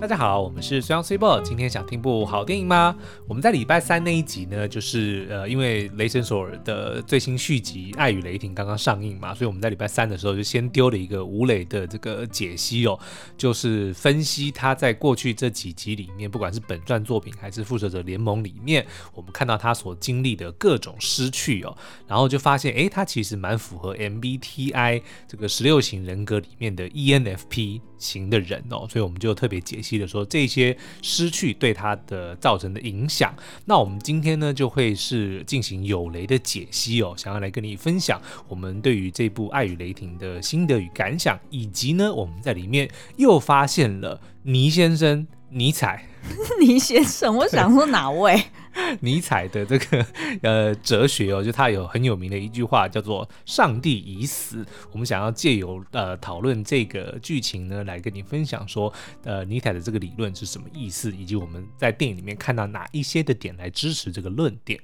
大家好，我们是虽阳虽报。今天想听部好电影吗？我们在礼拜三那一集呢，就是呃，因为《雷神索尔》的最新续集《爱与雷霆》刚刚上映嘛，所以我们在礼拜三的时候就先丢了一个吴磊的这个解析哦，就是分析他在过去这几集里面，不管是本传作品还是《复仇者联盟》里面，我们看到他所经历的各种失去哦，然后就发现，诶，他其实蛮符合 MBTI 这个十六型人格里面的 ENFP 型的人哦，所以我们就特别解析。记得说这些失去对他的造成的影响，那我们今天呢就会是进行有雷的解析哦，想要来跟你分享我们对于这部《爱与雷霆》的心得与感想，以及呢我们在里面又发现了倪先生尼采。倪先生，我想说哪位？尼采的这个呃哲学哦，就他有很有名的一句话叫做“上帝已死”。我们想要借由呃讨论这个剧情呢，来跟你分享说，呃尼采的这个理论是什么意思，以及我们在电影里面看到哪一些的点来支持这个论点。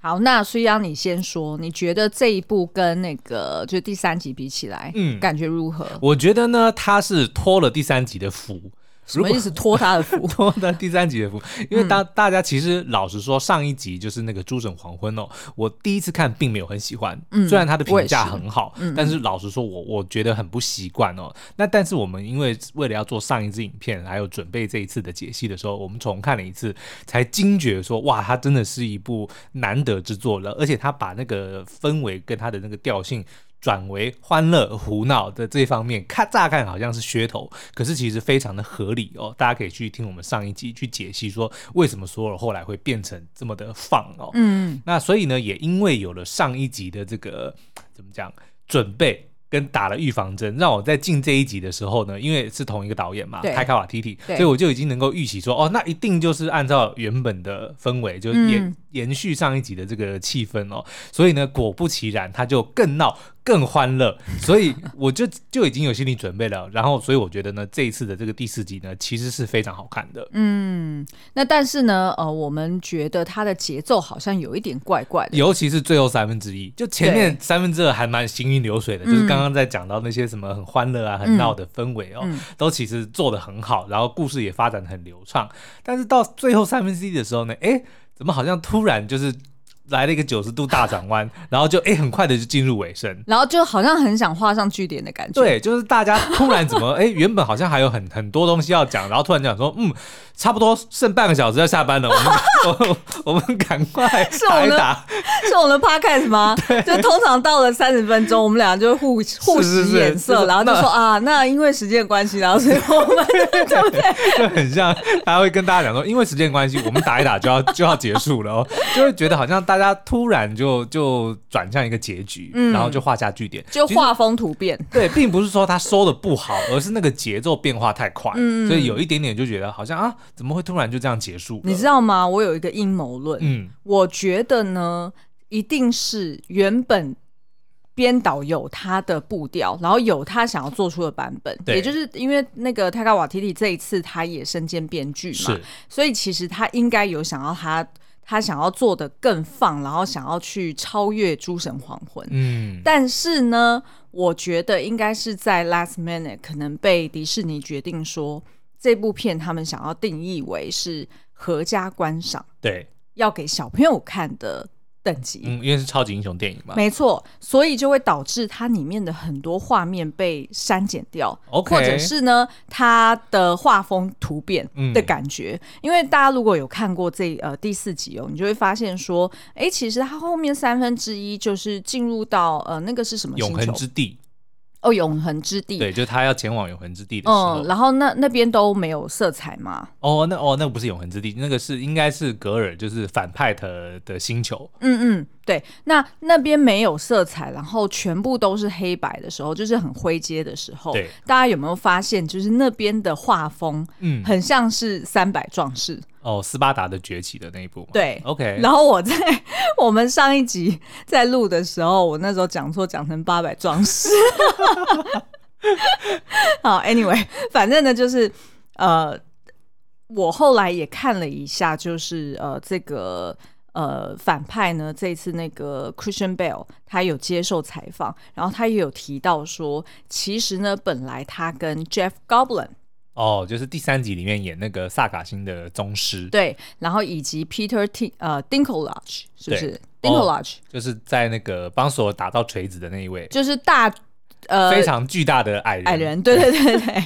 好，那虽然你先说，你觉得这一部跟那个就第三集比起来，嗯，感觉如何？我觉得呢，他是托了第三集的福。什么意思？托他的福，托他第三集的福。因为当大家其实老实说，上一集就是那个诸神黄昏哦，我第一次看并没有很喜欢。嗯，虽然他的评价很好，嗯，但是老实说我我觉得很不习惯哦。那但是我们因为为了要做上一支影片，还有准备这一次的解析的时候，我们重看了一次，才惊觉说哇，它真的是一部难得之作了。而且他把那个氛围跟他的那个调性。转为欢乐胡闹的这方面，看乍看好像是噱头，可是其实非常的合理哦。大家可以去听我们上一集去解析说，为什么索尔后来会变成这么的放哦。嗯，那所以呢，也因为有了上一集的这个怎么讲准备跟打了预防针，让我在进这一集的时候呢，因为是同一个导演嘛，泰卡瓦提提，所以我就已经能够预期说，哦，那一定就是按照原本的氛围，就延、嗯、延续上一集的这个气氛哦。所以呢，果不其然，他就更闹。更欢乐，所以我就就已经有心理准备了。然后，所以我觉得呢，这一次的这个第四集呢，其实是非常好看的。嗯，那但是呢，呃，我们觉得它的节奏好像有一点怪怪的，尤其是最后三分之一，就前面三分之二还蛮行云流水的，就是刚刚在讲到那些什么很欢乐啊、很闹的氛围哦，嗯、都其实做的很好，然后故事也发展的很流畅。但是到最后三分之一的时候呢，哎，怎么好像突然就是。来了一个九十度大转弯，然后就哎、欸，很快的就进入尾声，然后就好像很想画上句点的感觉。对，就是大家突然怎么哎、欸，原本好像还有很很多东西要讲，然后突然讲说，嗯，差不多剩半个小时要下班了，我们 我我们赶快打一打。是我们的 podcast 吗？就通常到了三十分钟，我们俩就互互使眼色，然后就说啊，那因为时间关系，然后所以我们对不对？就很像，他会跟大家讲说，因为时间关系，我们打一打就要就要结束了哦，就会觉得好像大。大家突然就就转向一个结局，嗯、然后就画下句点，就画风突变。对，并不是说他收的不好，而是那个节奏变化太快，嗯、所以有一点点就觉得好像啊，怎么会突然就这样结束？你知道吗？我有一个阴谋论，嗯，我觉得呢，一定是原本编导有他的步调，然后有他想要做出的版本，对也就是因为那个泰卡瓦提提这一次他也身兼编剧嘛，所以其实他应该有想要他。他想要做的更放，然后想要去超越《诸神黄昏》。嗯，但是呢，我觉得应该是在 last minute 可能被迪士尼决定说，这部片他们想要定义为是合家观赏，对，要给小朋友看的。等级，嗯，因为是超级英雄电影嘛，没错，所以就会导致它里面的很多画面被删减掉，Okay 或者是呢，它的画风突变的感觉。嗯、因为大家如果有看过这呃第四集哦，你就会发现说，哎、欸，其实它后面三分之一就是进入到呃那个是什么？永恒之地。哦，永恒之地，对，就是他要前往永恒之地的时候，嗯，然后那那边都没有色彩吗？哦，那哦，那个不是永恒之地，那个是应该是格尔，就是反派的的星球。嗯嗯，对，那那边没有色彩，然后全部都是黑白的时候，就是很灰阶的时候。对，大家有没有发现，就是那边的画风，嗯，很像是三百壮士。哦，斯巴达的崛起的那一部，对，OK。然后我在 我们上一集在录的时候，我那时候讲错，讲成八百壮士。好，Anyway，反正呢，就是呃，我后来也看了一下，就是呃，这个呃反派呢，这次那个 Christian Bale 他有接受采访，然后他也有提到说，其实呢，本来他跟 Jeff Goldblum 哦，就是第三集里面演那个萨卡星的宗师。对，然后以及 Peter T 呃 Dinklage 是不是 Dinklage？、哦、就是在那个帮索尔打到锤子的那一位，就是大呃非常巨大的矮人。矮人，对对对对。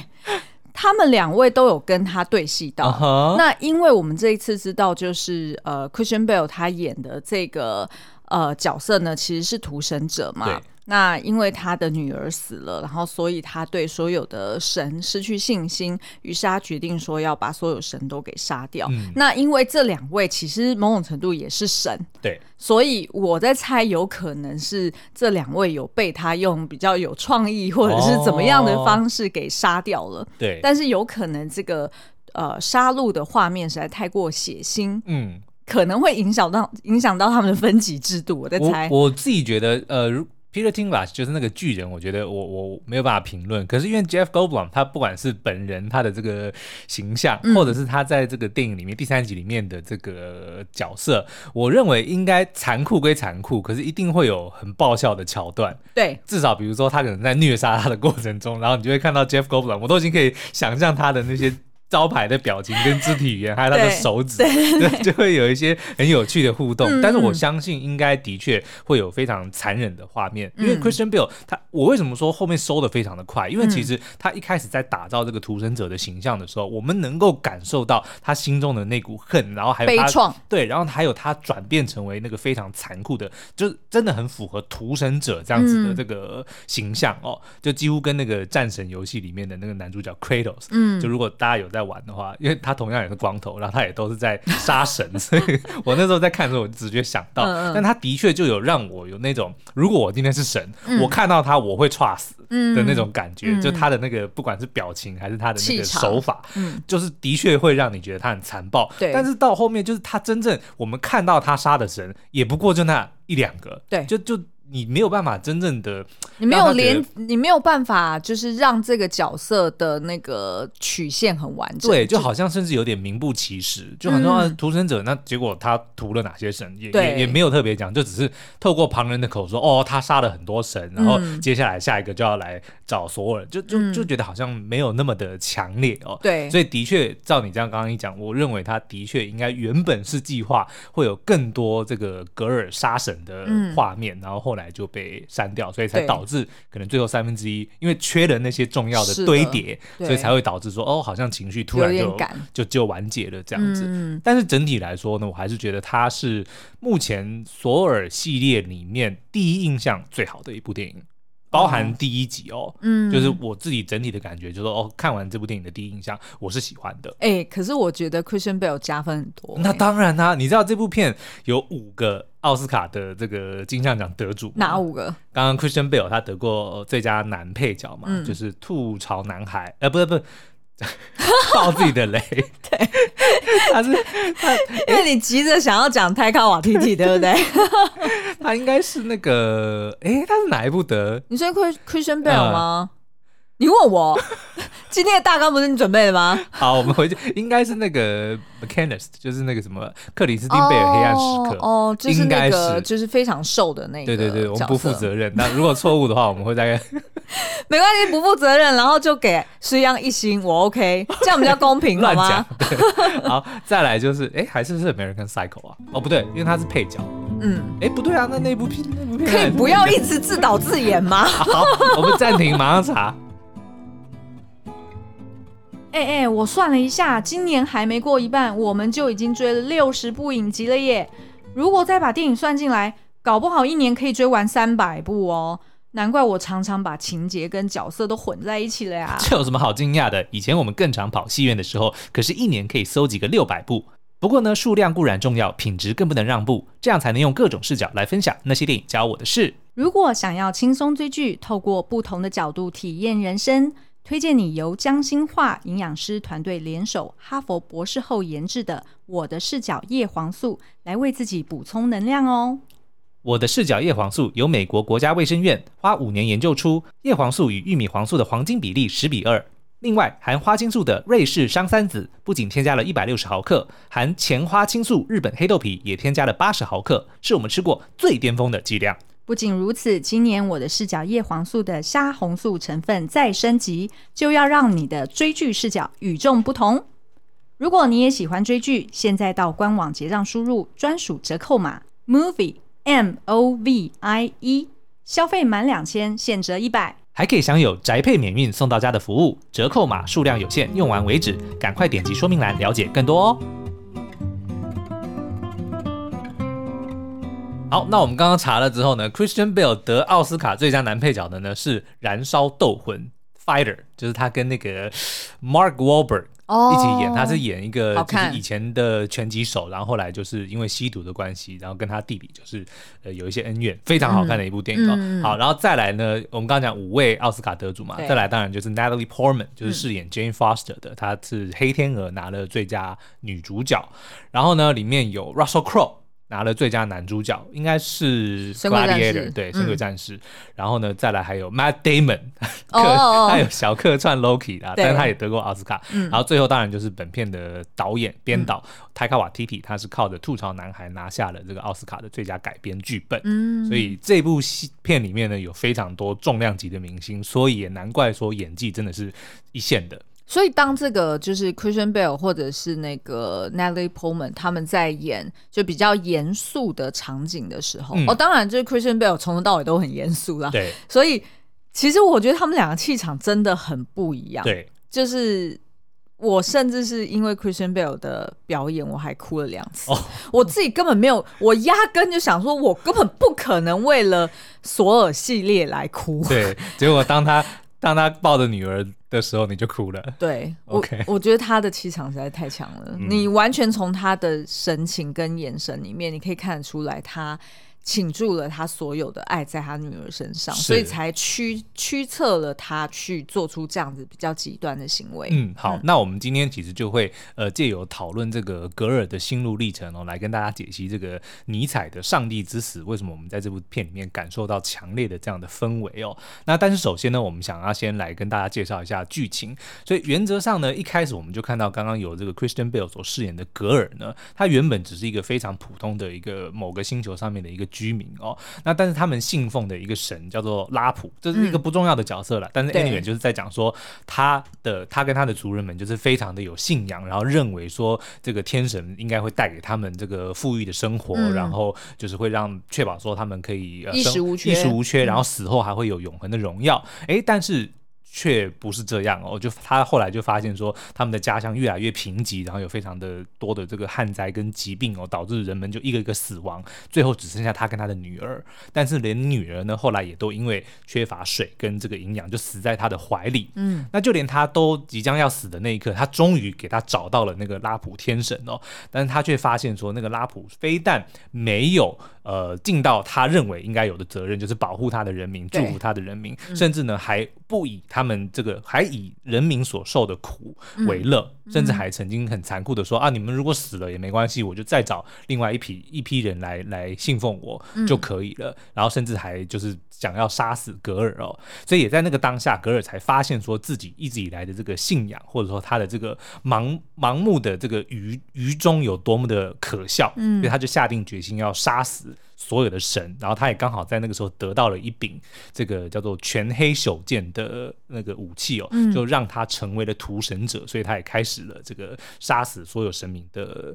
他们两位都有跟他对戏到。Uh huh. 那因为我们这一次知道，就是呃，Christian Bale 他演的这个呃角色呢，其实是屠神者嘛。对那因为他的女儿死了，然后所以他对所有的神失去信心，于是他决定说要把所有神都给杀掉。嗯、那因为这两位其实某种程度也是神，对，所以我在猜有可能是这两位有被他用比较有创意或者是怎么样的方式给杀掉了。对、哦，但是有可能这个呃杀戮的画面实在太过血腥，嗯，可能会影响到影响到他们的分级制度。我在猜，我，我自己觉得呃。Peter Dinklage 就是那个巨人，我觉得我我没有办法评论。可是因为 Jeff Goldblum 他不管是本人他的这个形象，嗯、或者是他在这个电影里面第三集里面的这个角色，我认为应该残酷归残酷，可是一定会有很爆笑的桥段。对，至少比如说他可能在虐杀他的过程中，然后你就会看到 Jeff Goldblum，我都已经可以想象他的那些。招牌的表情跟肢体语言，还有他的手指，对，就会有一些很有趣的互动。嗯、但是我相信，应该的确会有非常残忍的画面，嗯、因为 Christian Bale 他，我为什么说后面收的非常的快？因为其实他一开始在打造这个屠神者的形象的时候，我们能够感受到他心中的那股恨，然后还有他悲怆，对，然后还有他转变成为那个非常残酷的，就真的很符合屠神者这样子的这个形象哦，嗯、就几乎跟那个战神游戏里面的那个男主角 Kratos，嗯，就如果大家有在玩的话，因为他同样也是光头，然后他也都是在杀神，所以 我那时候在看的时候，我直觉想到，嗯。嗯，但他的确就有让我有那种，如果我今天是神，嗯、我看到他我会剉死的那种感觉，嗯、就他的那个不管是表情还是他的那个手法，嗯、就是的确会让你觉得他很残暴。对，但是到后面就是他真正我们看到他杀的神，也不过就那一两个，对，就就。你没有办法真正的，你没有连，你没有办法，就是让这个角色的那个曲线很完整。对，就好像甚至有点名不其实，就很多屠神者，那结果他屠了哪些神，也也也没有特别讲，就只是透过旁人的口说，哦，他杀了很多神，然后接下来下一个就要来找所有人，就就就觉得好像没有那么的强烈哦。对，所以的确照你这样刚刚一讲，我认为他的确应该原本是计划会有更多这个格尔杀神的画面，然后后。后来就被删掉，所以才导致可能最后三分之一，因为缺了那些重要的堆叠，所以才会导致说哦，好像情绪突然就就就完结了这样子。嗯、但是整体来说呢，我还是觉得它是目前索尔系列里面第一印象最好的一部电影。包含第一集哦，嗯，就是我自己整体的感觉，就是说哦，看完这部电影的第一印象，我是喜欢的。哎、欸，可是我觉得 Christian Bale 加分很多。那当然啦、啊，你知道这部片有五个奥斯卡的这个金像奖得主，哪五个？刚刚 Christian Bale 他得过最佳男配角嘛，嗯、就是《吐槽男孩》呃，不是不是。爆自己的雷，对，他是他，因为你急着想要讲泰卡瓦提提，对不对？他应该是那个，哎、欸，他是哪一部得？你说 Christian Bale 吗？嗯、你问我。今天的大纲不是你准备的吗？好，我们回去，应该是那个 Machinist，就是那个什么克里斯汀贝尔黑暗时刻哦，就是那个就是非常瘦的那个。对对对，我们不负责任。那如果错误的话，我们会大概 没关系，不负责任，然后就给施央一星，我 OK，这样比较公平，好吗？好，再来就是，哎，还是是 American Psycho 啊？哦，不对，因为他是配角。嗯，哎，不对啊，那那部片那部片可以不要一直自导自演吗？好，我们暂停，马上查。哎哎、我算了一下，今年还没过一半，我们就已经追了六十部影集了耶！如果再把电影算进来，搞不好一年可以追完三百部哦。难怪我常常把情节跟角色都混在一起了呀。这有什么好惊讶的？以前我们更常跑戏院的时候，可是一年可以搜集个六百部。不过呢，数量固然重要，品质更不能让步，这样才能用各种视角来分享那些电影教我的事。如果想要轻松追剧，透过不同的角度体验人生。推荐你由江心化营养师团队联手哈佛博士后研制的《我的视角叶黄素》，来为自己补充能量哦。我的视角叶黄素由美国国家卫生院花五年研究出，叶黄素与玉米黄素的黄金比例十比二。另外，含花青素的瑞士商三子不仅添加了一百六十毫克，含前花青素日本黑豆皮也添加了八十毫克，是我们吃过最巅峰的剂量。不仅如此，今年我的视角叶黄素的虾红素成分再升级，就要让你的追剧视角与众不同。如果你也喜欢追剧，现在到官网结账输入专属折扣码 movie m o v i e，消费满两千现折一百，还可以享有宅配免运送到家的服务。折扣码数量有限，用完为止，赶快点击说明栏了解更多哦。好，那我们刚刚查了之后呢，Christian Bale 得奥斯卡最佳男配角的呢是《燃烧斗魂》（Fighter），就是他跟那个 Mark Wahlberg 一起演，他是演一个就是以前的拳击手，然后后来就是因为吸毒的关系，然后跟他弟弟就是呃有一些恩怨，非常好看的一部电影好，然后再来呢，我们刚刚讲五位奥斯卡得主嘛，再来当然就是 Natalie Portman，就是饰演 Jane Foster 的，她是《黑天鹅》拿了最佳女主角，然后呢里面有 Russell Crowe。拿了最佳男主角，应该是 Gladiator，对，神鬼战士。嗯、然后呢，再来还有 Matt Damon，客、哦、他有小客串 Loki 啊，但是他也得过奥斯卡。嗯、然后最后当然就是本片的导演、编导泰卡瓦提提，他是靠着《吐槽男孩》拿下了这个奥斯卡的最佳改编剧本。嗯，所以这部戏片里面呢，有非常多重量级的明星，所以也难怪说演技真的是一线的。所以，当这个就是 Christian Bale 或者是那个 Natalie Portman 他们在演就比较严肃的场景的时候，嗯、哦，当然就是 Christian Bale 从头到尾都很严肃啦。对，所以其实我觉得他们两个气场真的很不一样。对，就是我甚至是因为 Christian Bale 的表演，我还哭了两次。哦，我自己根本没有，我压根就想说，我根本不可能为了索尔系列来哭。对，结果当他。当他抱着女儿的时候，你就哭了。对，OK，我，我觉得他的气场实在太强了，嗯、你完全从他的神情跟眼神里面，你可以看得出来他。倾注了他所有的爱在他女儿身上，所以才驱驱策了他去做出这样子比较极端的行为。嗯，好，嗯、那我们今天其实就会呃借由讨论这个格尔的心路历程哦，来跟大家解析这个尼采的《上帝之死》为什么我们在这部片里面感受到强烈的这样的氛围哦。那但是首先呢，我们想要先来跟大家介绍一下剧情。所以原则上呢，一开始我们就看到刚刚有这个 Christian Bale 所饰演的格尔呢，他原本只是一个非常普通的一个某个星球上面的一个。居民哦，那但是他们信奉的一个神叫做拉普，这是一个不重要的角色了。嗯、但是 anyway 就是在讲说他的他跟他的族人们就是非常的有信仰，然后认为说这个天神应该会带给他们这个富裕的生活，嗯、然后就是会让确保说他们可以衣食无缺，衣食无缺，然后死后还会有永恒的荣耀。哎、嗯，但是。却不是这样哦，就他后来就发现说，他们的家乡越来越贫瘠，然后有非常的多的这个旱灾跟疾病哦，导致人们就一个一个死亡，最后只剩下他跟他的女儿。但是连女儿呢，后来也都因为缺乏水跟这个营养，就死在他的怀里。嗯，那就连他都即将要死的那一刻，他终于给他找到了那个拉普天神哦，但是他却发现说，那个拉普非但没有呃尽到他认为应该有的责任，就是保护他的人民，祝福他的人民，对甚至呢还不以他。们这个还以人民所受的苦为乐，嗯、甚至还曾经很残酷的说、嗯、啊，你们如果死了也没关系，我就再找另外一批一批人来来信奉我就可以了。嗯、然后甚至还就是想要杀死格尔哦，所以也在那个当下，格尔才发现说自己一直以来的这个信仰，或者说他的这个盲盲目的这个愚愚忠有多么的可笑，嗯，所以他就下定决心要杀死。所有的神，然后他也刚好在那个时候得到了一柄这个叫做全黑手剑的那个武器哦，嗯、就让他成为了屠神者，所以他也开始了这个杀死所有神明的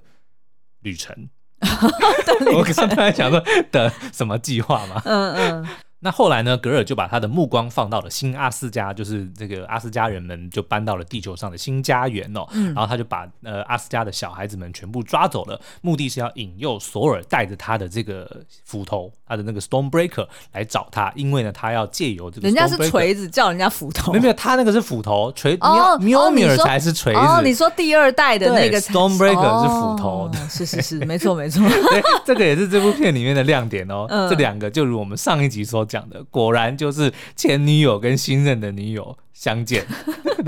旅程。我刚才想说的什么计划嘛？嗯嗯。那后来呢？格尔就把他的目光放到了新阿斯加，就是这个阿斯加人们就搬到了地球上的新家园哦。嗯、然后他就把呃阿斯加的小孩子们全部抓走了，目的是要引诱索尔带着他的这个斧头，他的那个 Stonebreaker 来找他，因为呢他要借由这个人家是锤子叫人家斧头，没有没有，他那个是斧头，锤米米尔才是锤子。哦，你说第二代的那个 Stonebreaker 是斧头，哦、是是 是，没错没错。这个也是这部片里面的亮点哦。嗯、这两个就如我们上一集所。讲的果然就是前女友跟新任的女友相见，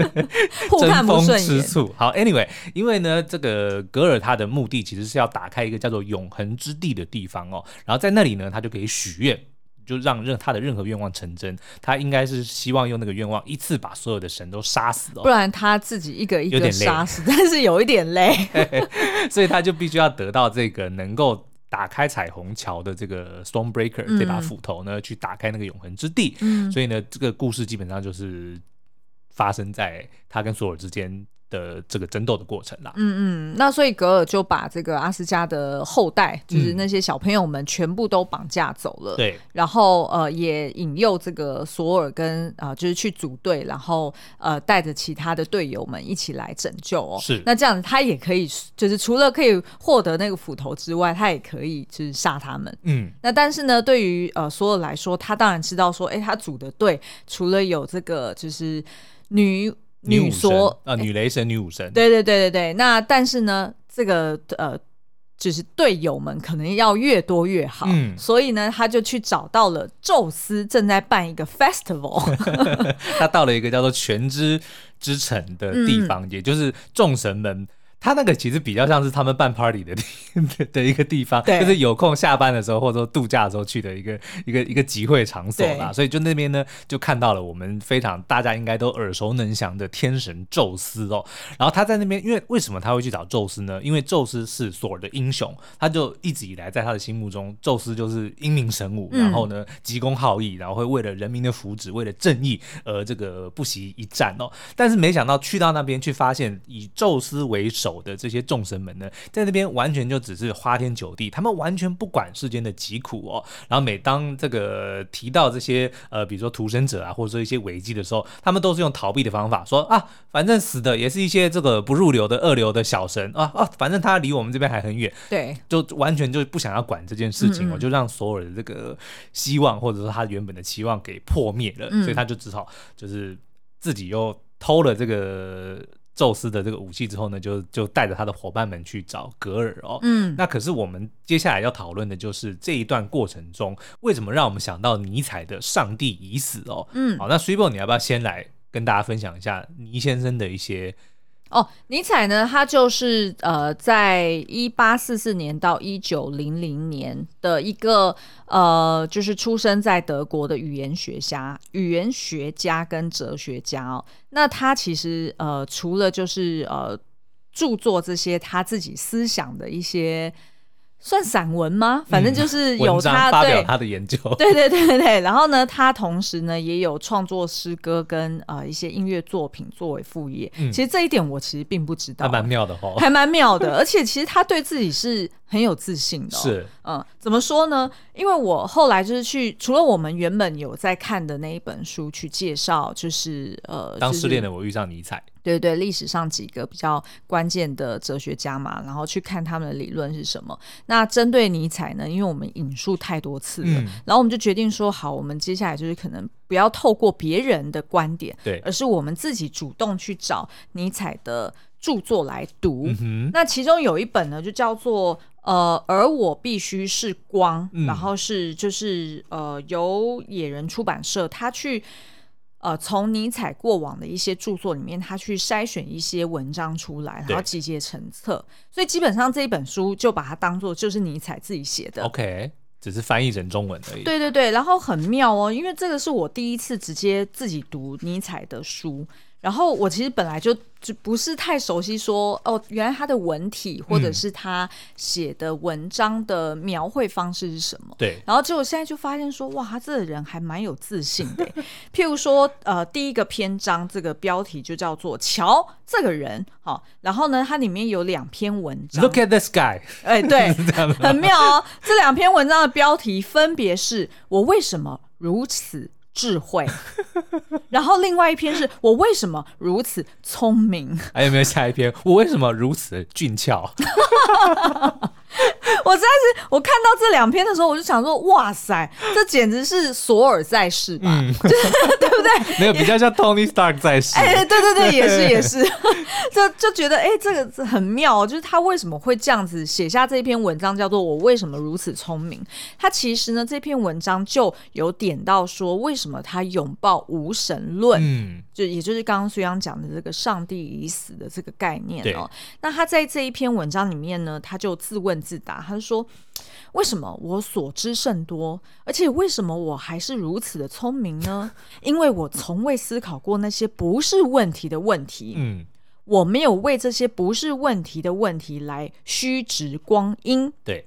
互看不顺眼，吃醋。好，Anyway，因为呢，这个格尔他的目的其实是要打开一个叫做永恒之地的地方哦，然后在那里呢，他就可以许愿，就让任他的任何愿望成真。他应该是希望用那个愿望一次把所有的神都杀死哦，不然他自己一个一个杀死，但是有一点累，所以他就必须要得到这个能够。打开彩虹桥的这个 Stormbreaker、嗯、这把斧头呢，去打开那个永恒之地。嗯，所以呢，这个故事基本上就是发生在他跟索尔之间。的这个争斗的过程啦，嗯嗯，那所以格尔就把这个阿斯加的后代，就是那些小朋友们，全部都绑架走了。对、嗯，然后呃，也引诱这个索尔跟啊、呃，就是去组队，然后呃，带着其他的队友们一起来拯救哦。是，那这样子他也可以，就是除了可以获得那个斧头之外，他也可以就是杀他们。嗯，那但是呢，对于呃索尔来说，他当然知道说，哎，他组的队除了有这个就是女。女说啊，女雷神、女武神，对对对对对。那但是呢，这个呃，就是队友们可能要越多越好，嗯，所以呢，他就去找到了宙斯正在办一个 festival，他到了一个叫做全知之城的地方，嗯，也就是众神们。他那个其实比较像是他们办 party 的的 的一个地方，就是有空下班的时候或者说度假的时候去的一个一个一个集会场所啦。所以就那边呢，就看到了我们非常大家应该都耳熟能详的天神宙斯哦。然后他在那边，因为为什么他会去找宙斯呢？因为宙斯是索尔的英雄，他就一直以来在他的心目中，宙斯就是英明神武，然后呢急公好义，然后会为了人民的福祉，为了正义而这个不惜一战哦。但是没想到去到那边去发现，以宙斯为首。的这些众神们呢，在那边完全就只是花天酒地，他们完全不管世间的疾苦哦。然后每当这个提到这些呃，比如说屠神者啊，或者说一些危机的时候，他们都是用逃避的方法，说啊，反正死的也是一些这个不入流的二流的小神啊啊，反正他离我们这边还很远，对，就完全就不想要管这件事情哦，嗯嗯，就让所有的这个希望或者说他原本的期望给破灭了，嗯，所以他就只好就是自己又偷了这个。宙斯的这个武器之后呢，就就带着他的伙伴们去找格尔哦。嗯，那可是我们接下来要讨论的就是这一段过程中，为什么让我们想到尼采的“上帝已死”哦。嗯，好，那 sribo 你要不要先来跟大家分享一下倪先生的一些？哦，尼采呢，他就是呃，在一八四四年到一九零零年的一个呃，就是出生在德国的语言学家、语言学家跟哲学家哦。那他其实呃，除了就是呃，著作这些他自己思想的一些。算散文吗？反正就是有他、嗯、发表他的研究，对对对对对。然后呢，他同时呢也有创作诗歌跟呃一些音乐作品作为副业。嗯、其实这一点我其实并不知道，还蛮妙的哦，还蛮妙的。而且其实他对自己是很有自信的、哦。是，嗯，怎么说呢？因为我后来就是去，除了我们原本有在看的那一本书去介绍，就是呃，当失恋的我遇上尼采。对对，历史上几个比较关键的哲学家嘛，然后去看他们的理论是什么。那针对尼采呢，因为我们引述太多次了，嗯、然后我们就决定说，好，我们接下来就是可能不要透过别人的观点，对，而是我们自己主动去找尼采的著作来读。嗯、那其中有一本呢，就叫做呃，而我必须是光，嗯、然后是就是呃，由野人出版社他去。呃，从尼采过往的一些著作里面，他去筛选一些文章出来，然后集结成册，所以基本上这一本书就把它当做就是尼采自己写的。OK，只是翻译成中文而已。对对对，然后很妙哦，因为这个是我第一次直接自己读尼采的书。然后我其实本来就就不是太熟悉说，说哦，原来他的文体或者是他写的文章的描绘方式是什么？对。然后结果现在就发现说，哇，他这个人还蛮有自信的。譬如说，呃，第一个篇章这个标题就叫做“瞧这个人”好，然后呢，它里面有两篇文章。Look at this guy。哎，对，很妙哦。这两篇文章的标题分别是“我为什么如此”。智慧，然后另外一篇是我为什么如此聪明？还有没有下一篇？我为什么如此俊俏？我实在是，我看到这两篇的时候，我就想说，哇塞，这简直是索尔在世吧？嗯、对不对？没有比较像 Tony Stark 在世。哎，对对对，也是也是，就就觉得哎，这个很妙，就是他为什么会这样子写下这篇文章，叫做“我为什么如此聪明”。他其实呢，这篇文章就有点到说，为什么他拥抱无神论？嗯，就也就是刚刚苏央讲的这个“上帝已死”的这个概念哦。那他在这一篇文章里面呢，他就自问自答。他说：“为什么我所知甚多，而且为什么我还是如此的聪明呢？因为我从未思考过那些不是问题的问题。嗯，我没有为这些不是问题的问题来虚掷光阴。对，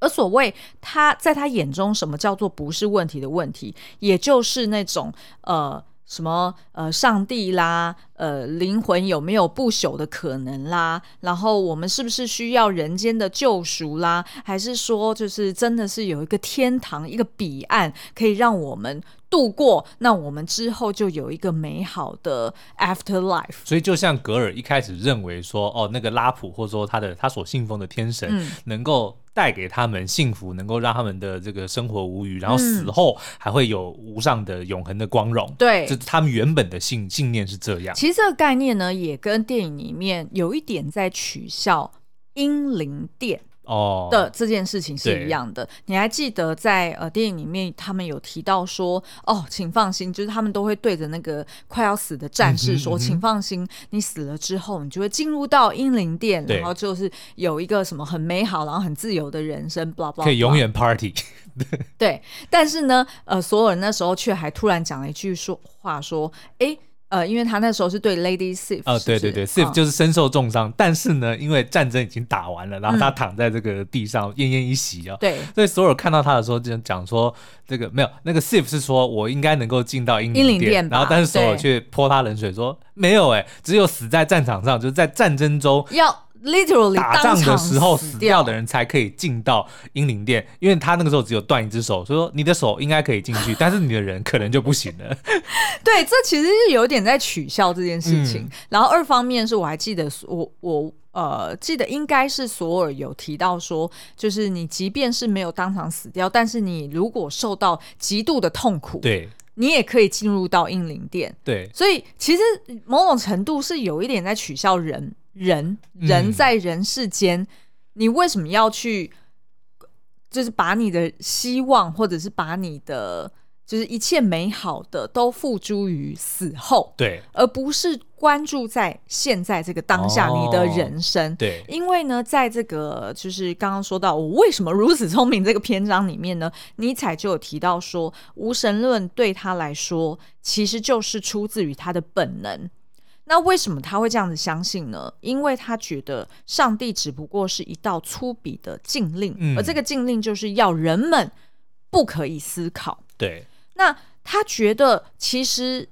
而所谓他在他眼中什么叫做不是问题的问题，也就是那种呃。什么呃，上帝啦，呃，灵魂有没有不朽的可能啦？然后我们是不是需要人间的救赎啦？还是说，就是真的是有一个天堂，一个彼岸，可以让我们度过？那我们之后就有一个美好的 afterlife。所以，就像格尔一开始认为说，哦，那个拉普，或者说他的他所信奉的天神，嗯、能够。带给他们幸福，能够让他们的这个生活无虞，然后死后还会有无上的永恒的光荣。对，这他们原本的信信念是这样。其实这个概念呢，也跟电影里面有一点在取笑英灵殿。哦。的这件事情是一样的，你还记得在呃电影里面他们有提到说，哦，请放心，就是他们都会对着那个快要死的战士说，嗯、请放心，你死了之后，你就会进入到英灵殿，然后就是有一个什么很美好，然后很自由的人生，blah blah，blah 可以永远 party。对，但是呢，呃，所有人那时候却还突然讲了一句说话，说，哎。呃，因为他那时候是对 Lady Sif，呃，对对对，Sif 就是身受重伤，但是呢，因为战争已经打完了，然后他躺在这个地上奄奄一息啊，对，所以索尔看到他的时候就讲说，这个没有那个 Sif 是说我应该能够进到英灵殿，然后但是索尔却泼他冷水说没有哎，只有死在战场上，就是在战争中要。Literally 打仗的时候死掉的人才可以进到英灵殿，因为他那个时候只有断一只手，所以说你的手应该可以进去，但是你的人可能就不行了。对，这其实是有点在取笑这件事情。嗯、然后二方面是我还记得我我呃记得应该是索尔有提到说，就是你即便是没有当场死掉，但是你如果受到极度的痛苦，对，你也可以进入到英灵殿。对，所以其实某种程度是有一点在取笑人。人人在人世间，嗯、你为什么要去，就是把你的希望，或者是把你的，就是一切美好的都付诸于死后？对，而不是关注在现在这个当下你的人生。哦、对，因为呢，在这个就是刚刚说到我为什么如此聪明这个篇章里面呢，尼采就有提到说，无神论对他来说，其实就是出自于他的本能。那为什么他会这样子相信呢？因为他觉得上帝只不过是一道粗鄙的禁令，嗯、而这个禁令就是要人们不可以思考。对，那他觉得其实，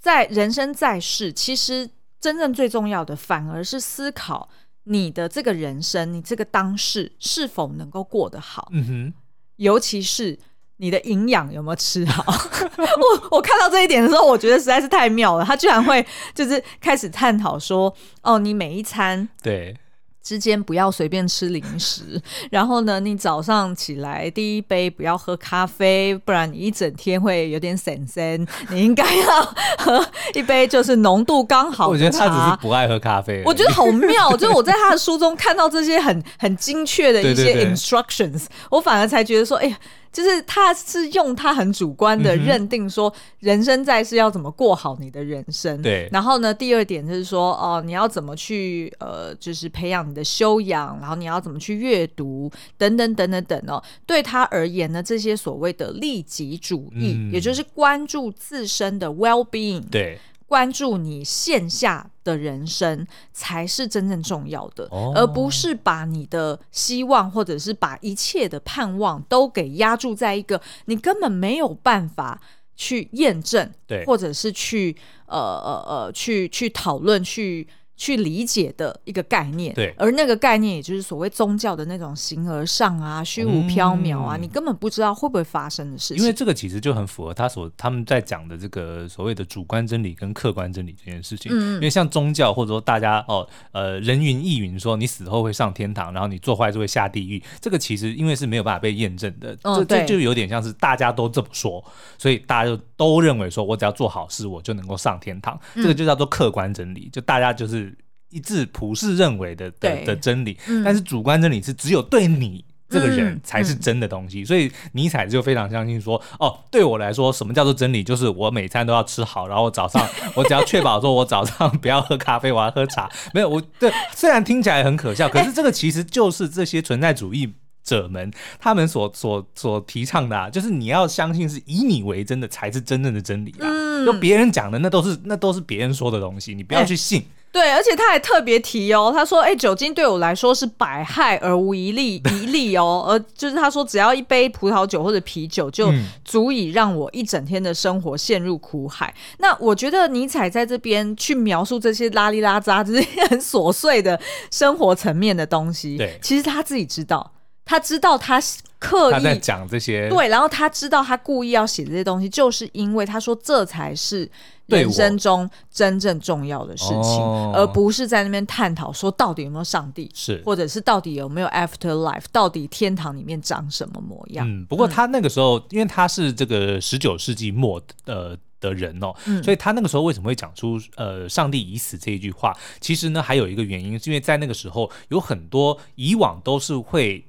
在人生在世，其实真正最重要的反而是思考你的这个人生，你这个当世是否能够过得好。嗯哼，尤其是。你的营养有没有吃好？我我看到这一点的时候，我觉得实在是太妙了。他居然会就是开始探讨说，哦，你每一餐对。之间不要随便吃零食，然后呢，你早上起来第一杯不要喝咖啡，不然你一整天会有点神神。你应该要喝一杯就是浓度刚好。我觉得他只是不爱喝咖啡。我觉得好妙，就是我在他的书中看到这些很很精确的一些 instructions，对对对，我反而才觉得说，哎呀。就是他是用他很主观的认定说，人生在世要怎么过好你的人生。对。然后呢，第二点就是说，哦，你要怎么去呃，就是培养你的修养，然后你要怎么去阅读，等等等等等哦。对他而言呢，这些所谓的利己主义，嗯、也就是关注自身的 well being。对。关注你线下的人生才是真正重要的，哦、而不是把你的希望或者是把一切的盼望都给压住在一个你根本没有办法去验证，对，或者是去呃呃呃去去讨论去。去理解的一个概念，对，而那个概念也就是所谓宗教的那种形而上啊、虚无缥缈啊，嗯、你根本不知道会不会发生的事情。因为这个其实就很符合他所他们在讲的这个所谓的主观真理跟客观真理这件事情。嗯，因为像宗教或者说大家哦呃人云亦云说你死后会上天堂，然后你做坏事会下地狱，这个其实因为是没有办法被验证的，哦、这这就有点像是大家都这么说，所以大家就都认为说我只要做好事我就能够上天堂，嗯、这个就叫做客观真理，就大家就是。一致普世认为的的的真理，嗯、但是主观真理是只有对你这个人才是真的东西，嗯嗯、所以尼采就非常相信说，哦，对我来说，什么叫做真理？就是我每餐都要吃好，然后早上 我只要确保说我早上不要喝咖啡，我要喝茶。没有，我对虽然听起来很可笑，可是这个其实就是这些存在主义者们他们所所所提倡的，啊，就是你要相信是以你为真的才是真正的真理啊。嗯，就别人讲的那都是那都是别人说的东西，你不要去信。欸对，而且他还特别提哦，他说：“哎，酒精对我来说是百害而无一利一利哦，而就是他说，只要一杯葡萄酒或者啤酒就足以让我一整天的生活陷入苦海。嗯”那我觉得尼采在这边去描述这些拉里拉扎这些很琐碎的生活层面的东西，对，其实他自己知道。他知道他刻意他在讲这些，对，然后他知道他故意要写这些东西，就是因为他说这才是人生中真正重要的事情，而不是在那边探讨说到底有没有上帝，是，或者是到底有没有 afterlife，到底天堂里面长什么模样。嗯，不过他那个时候，嗯、因为他是这个十九世纪末呃的人哦，嗯、所以他那个时候为什么会讲出呃“上帝已死”这一句话？其实呢，还有一个原因，是因为在那个时候有很多以往都是会。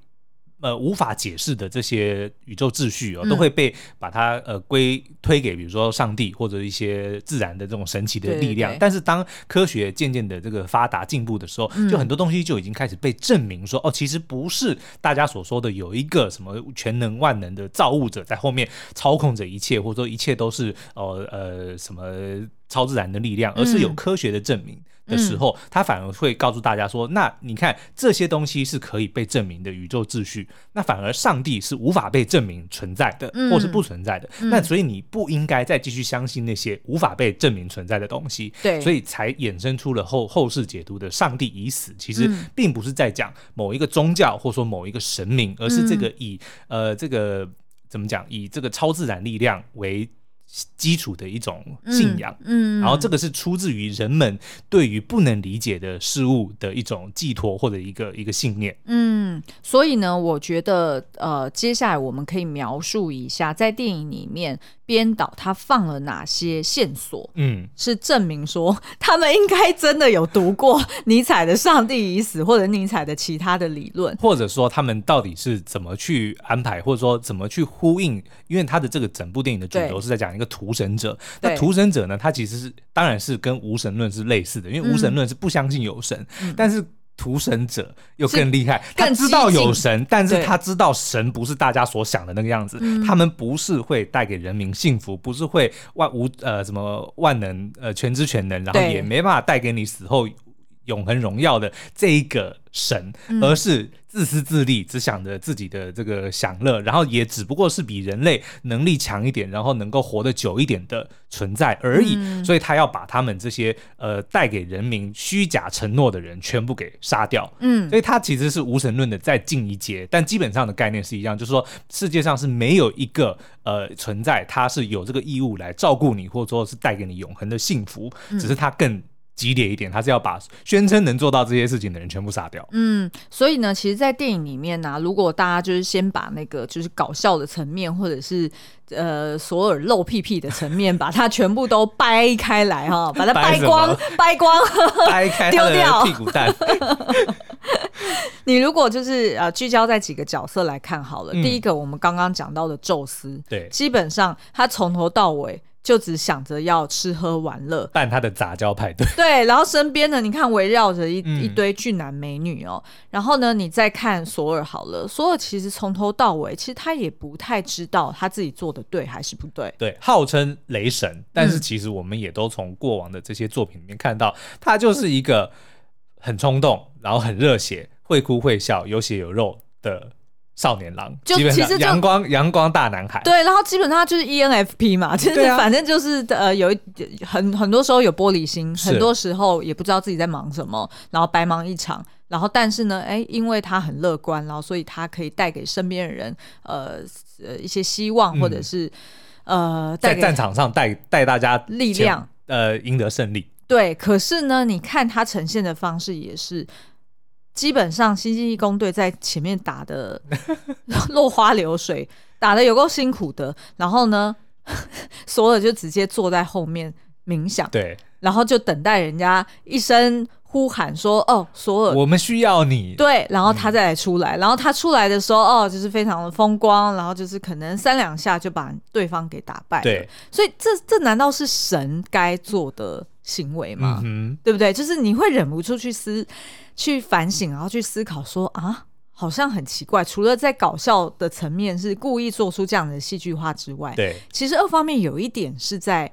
呃，无法解释的这些宇宙秩序哦，都会被把它呃归推给比如说上帝或者一些自然的这种神奇的力量。对对对，但是当科学渐渐的这个发达进步的时候，就很多东西就已经开始被证明说，哦，其实不是大家所说的有一个什么全能万能的造物者在后面操控着一切，或者说一切都是呃呃什么超自然的力量，而是有科学的证明。的时候，他反而会告诉大家说：“那你看这些东西是可以被证明的宇宙秩序，那反而上帝是无法被证明存在的，或是不存在的。那所以你不应该再继续相信那些无法被证明存在的东西。对，所以才衍生出了后后世解读的‘上帝已死’，其实并不是在讲某一个宗教或说某一个神明，而是这个以呃这个怎么讲，以这个超自然力量为。”基础的一种信仰，嗯，嗯，然后这个是出自于人们对于不能理解的事物的一种寄托或者一个一个信念，嗯，所以呢，我觉得呃，接下来我们可以描述一下，在电影里面编导他放了哪些线索，嗯，是证明说他们应该真的有读过尼采的《上帝已死》或者尼采的其他的理论，或者说他们到底是怎么去安排，或者说怎么去呼应，因为他的这个整部电影的主轴是在讲一个。图神者，那屠神者呢？他其实是，当然是跟无神论是类似的，因为无神论是不相信有神，嗯、但是屠神者又更厉害，他知道有神，但是他知道神不是大家所想的那个样子，他们不是会带给人民幸福，不是会万无呃什么万能呃全知全能，然后也没办法带给你死后永恒荣耀的这一个神，而是。自私自利，只想着自己的这个享乐，然后也只不过是比人类能力强一点，然后能够活得久一点的存在而已。嗯、所以他要把他们这些呃带给人民虚假承诺的人全部给杀掉。嗯，所以他其实是无神论的再进一阶，但基本上的概念是一样，就是说世界上是没有一个呃存在，他是有这个义务来照顾你，或者说是带给你永恒的幸福，嗯、只是他更。激烈一点，他是要把宣称能做到这些事情的人全部杀掉。嗯，所以呢，其实，在电影里面呢、啊，如果大家就是先把那个就是搞笑的层面，或者是呃，所有露屁屁的层面，把它全部都掰开来哈，把它掰光，掰光，掰开丢掉屁股蛋。你如果就是呃聚焦在几个角色来看好了，嗯、第一个我们刚刚讲到的宙斯，对，基本上他从头到尾。就只想着要吃喝玩乐，办他的杂交派对。对，然后身边呢，你看围绕着一、嗯、一堆俊男美女哦。然后呢，你再看索尔好了，索尔其实从头到尾，其实他也不太知道他自己做的对还是不对。对，号称雷神，但是其实我们也都从过往的这些作品里面看到，嗯、他就是一个很冲动，然后很热血，会哭会笑，有血有肉的。少年郎，就其实阳光阳光大男孩，对，然后基本上就是 ENFP 嘛，就是反正就是呃，有一很很多时候有玻璃心，很多时候也不知道自己在忙什么，然后白忙一场，然后但是呢，哎，因为他很乐观，然后所以他可以带给身边的人呃呃一些希望，或者是呃在战场上带带大家力量，呃赢得胜利。对，可是呢，你看他呈现的方式也是。基本上，星际义工队在前面打的 落花流水，打的有够辛苦的。然后呢，索尔就直接坐在后面冥想，对，然后就等待人家一声呼喊说：“哦，索尔，我们需要你。”对，然后他再来出来。嗯、然后他出来的时候，哦，就是非常的风光，然后就是可能三两下就把对方给打败了。对，所以这这难道是神该做的行为嘛？嗯、对不对？就是你会忍不住去思。去反省，然后去思考说，说啊，好像很奇怪。除了在搞笑的层面是故意做出这样的戏剧化之外，对，其实二方面有一点是在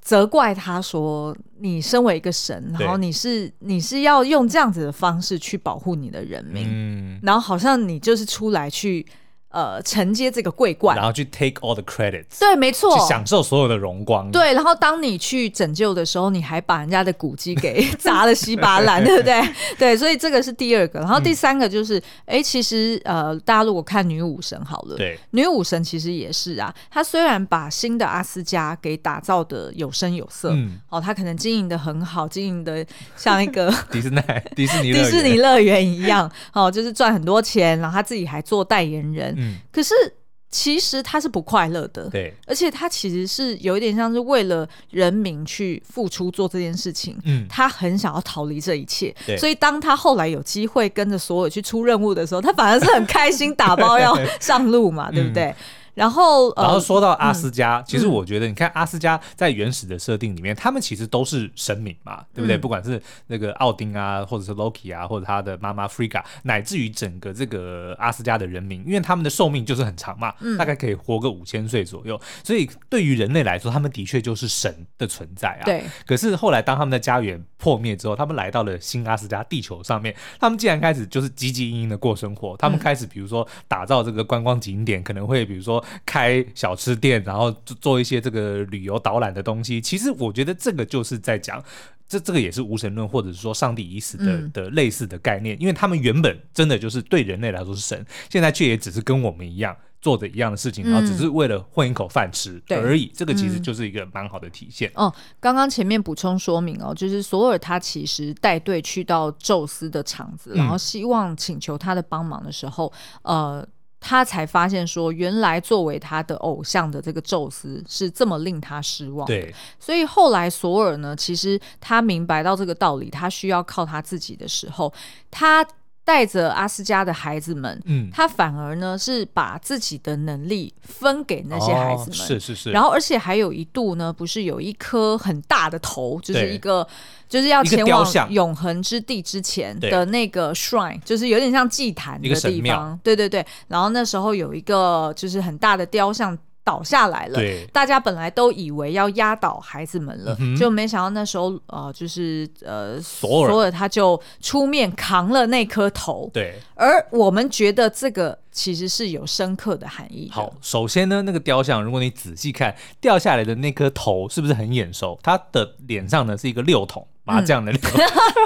责怪他说：“你身为一个神，然后你是你是要用这样子的方式去保护你的人民，嗯，然后好像你就是出来去。”呃，承接这个桂冠，然后去 take all the credits，对，没错，去享受所有的荣光。对，然后当你去拯救的时候，你还把人家的古迹给砸了稀巴烂，对不对？对，所以这个是第二个。然后第三个就是，哎、嗯，其实呃，大家如果看女武神好了，对，女武神其实也是啊，她虽然把新的阿斯加给打造的有声有色，嗯，哦，她可能经营的很好，经营的像一个 迪士尼迪士尼迪士尼乐园一样，哦，就是赚很多钱，然后她自己还做代言人。嗯，可是其实他是不快乐的，对，而且他其实是有一点像是为了人民去付出做这件事情，嗯，他很想要逃离这一切，所以当他后来有机会跟着所有去出任务的时候，他反而是很开心，打包要 上路嘛，对不对？嗯然后，呃、然后说到阿斯加，嗯、其实我觉得，你看阿斯加在原始的设定里面，嗯、他们其实都是神明嘛，对不对？嗯、不管是那个奥丁啊，或者是 Loki 啊，或者他的妈妈 Frigga，乃至于整个这个阿斯加的人民，因为他们的寿命就是很长嘛，嗯、大概可以活个五千岁左右，所以对于人类来说，他们的确就是神的存在啊。对。可是后来，当他们的家园破灭之后，他们来到了新阿斯加地球上面，他们竟然开始就是汲汲营营的过生活。他们开始，比如说打造这个观光景点，可能会比如说开小吃店，然后做一些这个旅游导览的东西。其实我觉得这个就是在讲，这这个也是无神论，或者是说上帝已死的、嗯、的类似的概念。因为他们原本真的就是对人类来说是神，现在却也只是跟我们一样做着一样的事情，然后只是为了混一口饭吃而已。嗯、这个其实就是一个蛮好的体现。哦，刚刚前面补充说明哦，就是索尔他其实带队去到宙斯的场子，然后希望请求他的帮忙的时候，呃。他才发现说，原来作为他的偶像的这个宙斯是这么令他失望的。对，所以后来索尔呢，其实他明白到这个道理，他需要靠他自己的时候，他带着阿斯加的孩子们，嗯，他反而呢是把自己的能力分给那些孩子们，哦、是是是。然后，而且还有一度呢，不是有一颗很大的头，就是一个。就是要前往永恒之地之前的那个 shrine，就是有点像祭坛的地方。对对对，然后那时候有一个就是很大的雕像倒下来了，对大家本来都以为要压倒孩子们了，就没想到那时候呃，就是呃，索尔尔他就出面扛了那颗头。对，而我们觉得这个其实是有深刻的含义的。好，首先呢，那个雕像，如果你仔细看掉下来的那颗头，是不是很眼熟？他的脸上呢是一个六筒。麻将的那种，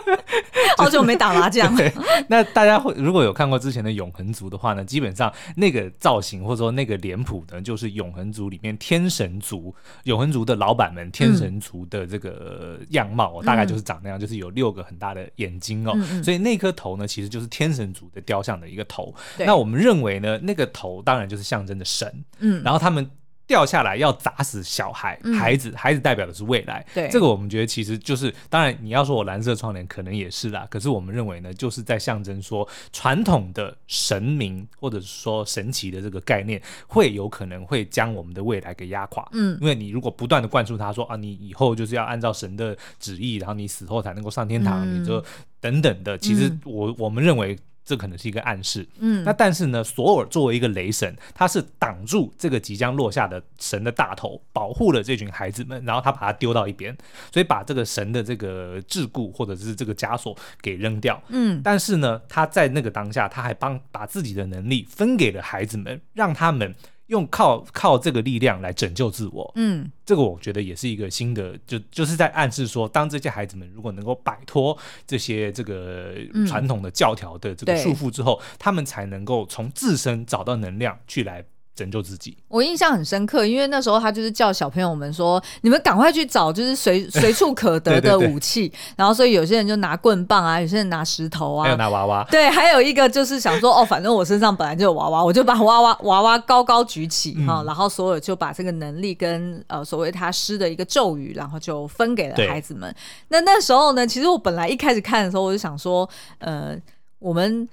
好久没打麻将。对，那大家会如果有看过之前的永恒族的话呢，基本上那个造型或者说那个脸谱呢，就是永恒族里面天神族永恒族的老板们天神族的这个样貌，嗯、大概就是长那样，就是有六个很大的眼睛哦。嗯、所以那颗头呢，其实就是天神族的雕像的一个头。那我们认为呢，那个头当然就是象征着神。嗯，然后他们。掉下来要砸死小孩，孩子，孩子代表的是未来。对，这个我们觉得其实就是，当然你要说我蓝色窗帘可能也是啦，可是我们认为呢，就是在象征说传统的神明或者是说神奇的这个概念，会有可能会将我们的未来给压垮。嗯，因为你如果不断的灌输他说啊，你以后就是要按照神的旨意，然后你死后才能够上天堂，你就等等的。其实我我们认为。这可能是一个暗示，嗯，那但是呢，索尔作为一个雷神，他是挡住这个即将落下的神的大头，保护了这群孩子们，然后他把他丢到一边，所以把这个神的这个桎梏或者是这个枷锁给扔掉，嗯，但是呢，他在那个当下，他还帮把自己的能力分给了孩子们，让他们。用靠靠这个力量来拯救自我，嗯，这个我觉得也是一个新的，就就是在暗示说，当这些孩子们如果能够摆脱这些这个传统的教条的这个束缚之后，嗯，他们才能够从自身找到能量去来。拯救自己，我印象很深刻，因为那时候他就是叫小朋友们说：“你们赶快去找，就是随 随处可得的武器。”对对对，然后所以有些人就拿棍棒啊，有些人拿石头啊，还有拿娃娃。对，还有一个就是想说：“哦，反正我身上本来就有娃娃，我就把娃娃 娃娃高高举起哈。嗯”然后所有就把这个能力跟呃所谓他施的一个咒语，然后就分给了孩子们。那那时候呢，其实我本来一开始看的时候，我就想说：“呃，我们。”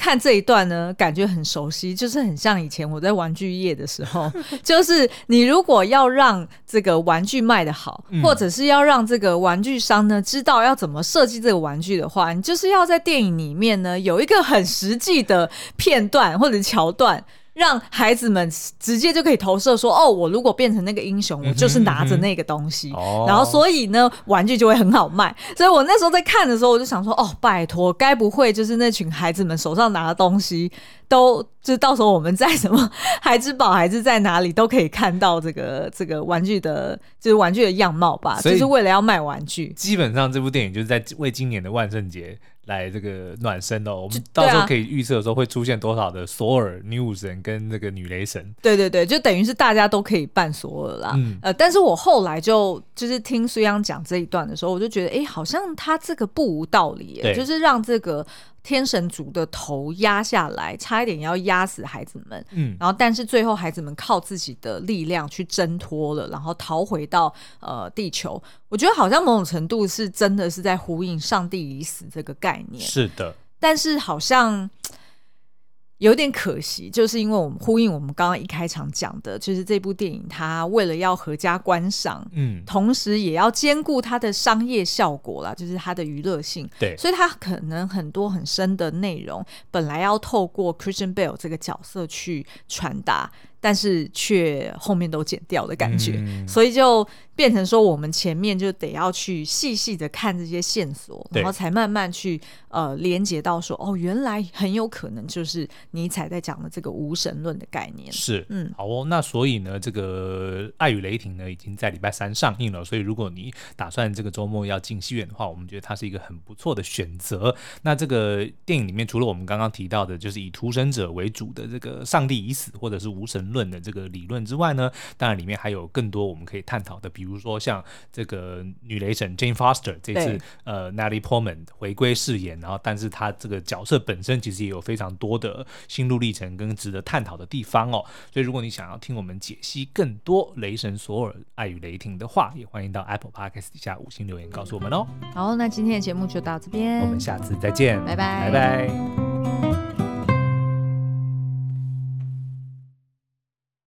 看这一段呢，感觉很熟悉，就是很像以前我在玩具业的时候，就是你如果要让这个玩具卖得好，嗯、或者是要让这个玩具商呢知道要怎么设计这个玩具的话，你就是要在电影里面呢有一个很实际的片段或者桥段。让孩子们直接就可以投射说，哦，我如果变成那个英雄，我就是拿着那个东西，嗯嗯、然后所以呢，玩具就会很好卖。所以我那时候在看的时候，我就想说，哦，拜托，该不会就是那群孩子们手上拿的东西，都就到时候我们在什么 孩之宝还是在哪里都可以看到这个这个玩具的，就是玩具的样貌吧，就是为了要卖玩具。基本上这部电影就是在为今年的万圣节。来这个暖身哦，我们到时候可以预测的时候会出现多少的索尔女武神跟那个女雷神？对对对，就等于是大家都可以扮索尔啦。嗯，呃，但是我后来就就是听苏央讲这一段的时候，我就觉得，哎，好像他这个不无道理耶，就是让这个。天神族的头压下来，差一点要压死孩子们。嗯，然后但是最后孩子们靠自己的力量去挣脱了，然后逃回到呃地球。我觉得好像某种程度是真的是在呼应“上帝已死”这个概念。是的，但是好像。有点可惜，就是因为我们呼应我们刚刚一开场讲的，就是这部电影它为了要合家观赏，嗯，同时也要兼顾它的商业效果啦，就是它的娱乐性，对，所以它可能很多很深的内容，本来要透过 Christian Bale 这个角色去传达。但是却后面都剪掉的感觉，嗯、所以就变成说，我们前面就得要去细细的看这些线索，然后才慢慢去呃连接到说，哦，原来很有可能就是尼采在讲的这个无神论的概念。是，嗯，好哦。那所以呢，这个《爱与雷霆》呢已经在礼拜三上映了，所以如果你打算这个周末要进戏院的话，我们觉得它是一个很不错的选择。那这个电影里面，除了我们刚刚提到的，就是以屠神者为主的这个上帝已死或者是无神论的这个理论之外呢，当然里面还有更多我们可以探讨的，比如说像这个女雷神 Jane Foster 这次呃 Natalie Portman 回归饰演，然后但是她这个角色本身其实也有非常多的心路历程跟值得探讨的地方哦。所以如果你想要听我们解析更多雷神索尔爱与雷霆的话，也欢迎到 Apple Podcast 底下五星留言告诉我们哦。好，那今天的节目就到这边，我们下次再见，拜拜，拜拜。